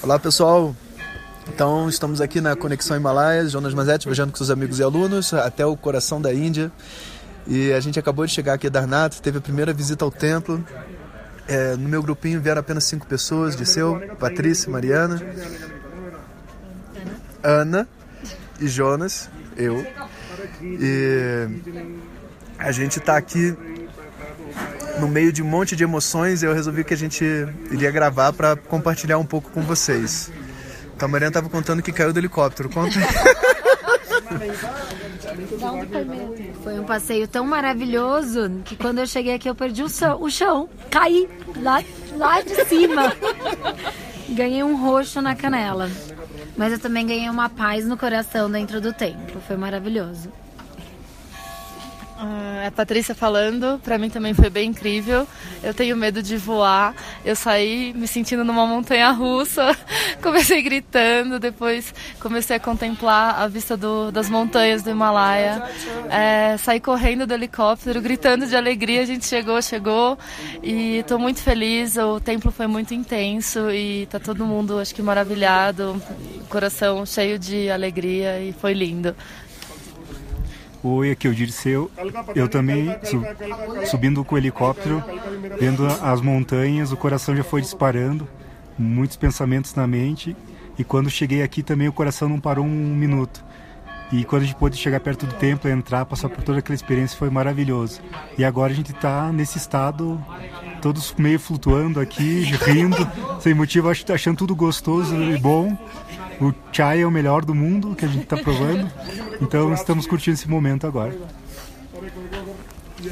Olá pessoal, então estamos aqui na Conexão Himalaias, Jonas Mazetti viajando com seus amigos e alunos até o coração da Índia. E a gente acabou de chegar aqui a Darnath, teve a primeira visita ao templo. É, no meu grupinho vieram apenas cinco pessoas, Disseu, Patrícia, Mariana, Ana e Jonas, eu. E a gente está aqui no meio de um monte de emoções, eu resolvi que a gente iria gravar para compartilhar um pouco com vocês. Então a Mariana estava contando que caiu do helicóptero. Conta. Foi um passeio tão maravilhoso que quando eu cheguei aqui eu perdi o chão, o chão. caí lá, lá de cima. Ganhei um roxo na canela. Mas eu também ganhei uma paz no coração dentro do templo. Foi maravilhoso. Uh, é Patrícia falando, para mim também foi bem incrível. Eu tenho medo de voar. Eu saí me sentindo numa montanha russa, comecei gritando, depois comecei a contemplar a vista do, das montanhas do Himalaia. É, saí correndo do helicóptero, gritando de alegria. A gente chegou, chegou e estou muito feliz. O templo foi muito intenso e tá todo mundo, acho que maravilhado, coração cheio de alegria e foi lindo. Oi, aqui é o Dirceu. Eu também, su subindo com o helicóptero, vendo as montanhas, o coração já foi disparando, muitos pensamentos na mente. E quando cheguei aqui também o coração não parou um minuto. E quando a gente pôde chegar perto do templo, entrar, passar por toda aquela experiência, foi maravilhoso. E agora a gente está nesse estado, todos meio flutuando aqui, rindo, sem motivo, achando tudo gostoso e bom. O chai é o melhor do mundo que a gente está provando. Então estamos curtindo esse momento agora.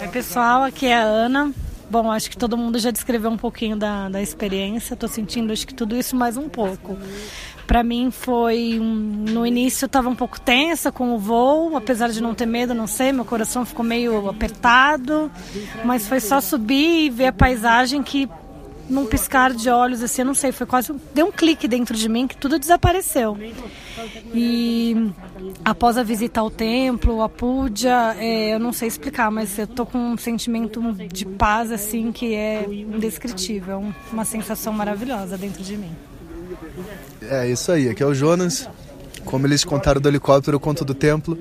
Oi pessoal, aqui é a Ana. Bom, acho que todo mundo já descreveu um pouquinho da, da experiência. Estou sentindo acho que tudo isso mais um pouco. Para mim foi no início estava um pouco tensa com o voo, apesar de não ter medo, não sei, meu coração ficou meio apertado, mas foi só subir e ver a paisagem que num piscar de olhos, assim, eu não sei, foi quase. Deu um clique dentro de mim que tudo desapareceu. E após a visita ao templo, a puja, é, eu não sei explicar, mas eu tô com um sentimento de paz, assim, que é indescritível. Uma sensação maravilhosa dentro de mim. É isso aí, aqui é o Jonas. Como eles contaram do helicóptero, eu conto do templo.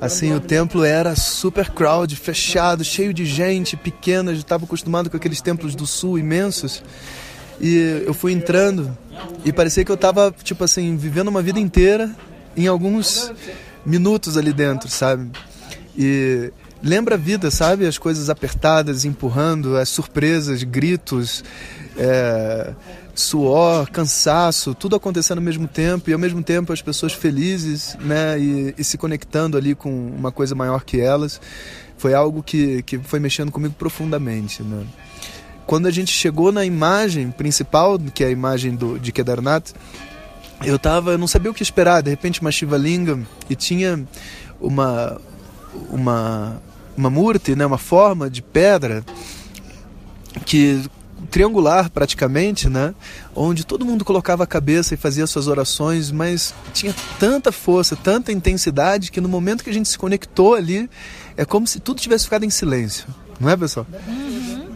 Assim, o templo era super crowd, fechado, cheio de gente, pequena, já estava acostumado com aqueles templos do sul imensos. E eu fui entrando e parecia que eu estava, tipo assim, vivendo uma vida inteira em alguns minutos ali dentro, sabe? E lembra a vida, sabe? As coisas apertadas, empurrando, as surpresas, gritos, é, suor, cansaço, tudo acontecendo ao mesmo tempo e ao mesmo tempo as pessoas felizes, né, e, e se conectando ali com uma coisa maior que elas, foi algo que, que foi mexendo comigo profundamente, né. Quando a gente chegou na imagem principal, que é a imagem do, de Kedarnath, eu tava, não sabia o que esperar, de repente uma Shiva Lingam e tinha uma uma uma murti, né, uma forma de pedra que triangular praticamente, né? Onde todo mundo colocava a cabeça e fazia suas orações, mas tinha tanta força, tanta intensidade que no momento que a gente se conectou ali, é como se tudo tivesse ficado em silêncio, não é, pessoal? Uhum.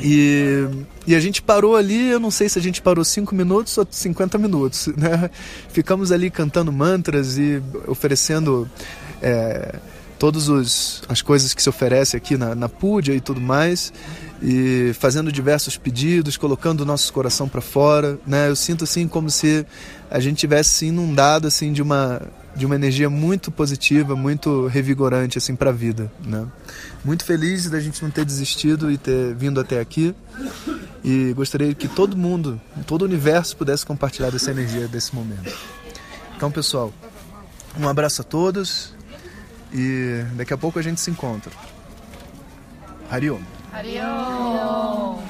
E, e a gente parou ali, eu não sei se a gente parou 5 minutos ou 50 minutos, né? Ficamos ali cantando mantras e oferecendo é, todas as coisas que se oferece aqui na, na Púdia e tudo mais e fazendo diversos pedidos, colocando o nosso coração para fora, né? Eu sinto assim como se a gente tivesse inundado assim de uma de uma energia muito positiva, muito revigorante assim para a vida, né? Muito feliz da gente não ter desistido e ter vindo até aqui. E gostaria que todo mundo, todo o universo pudesse compartilhar dessa energia desse momento. Então, pessoal, um abraço a todos e daqui a pouco a gente se encontra. Hariom. Adiós.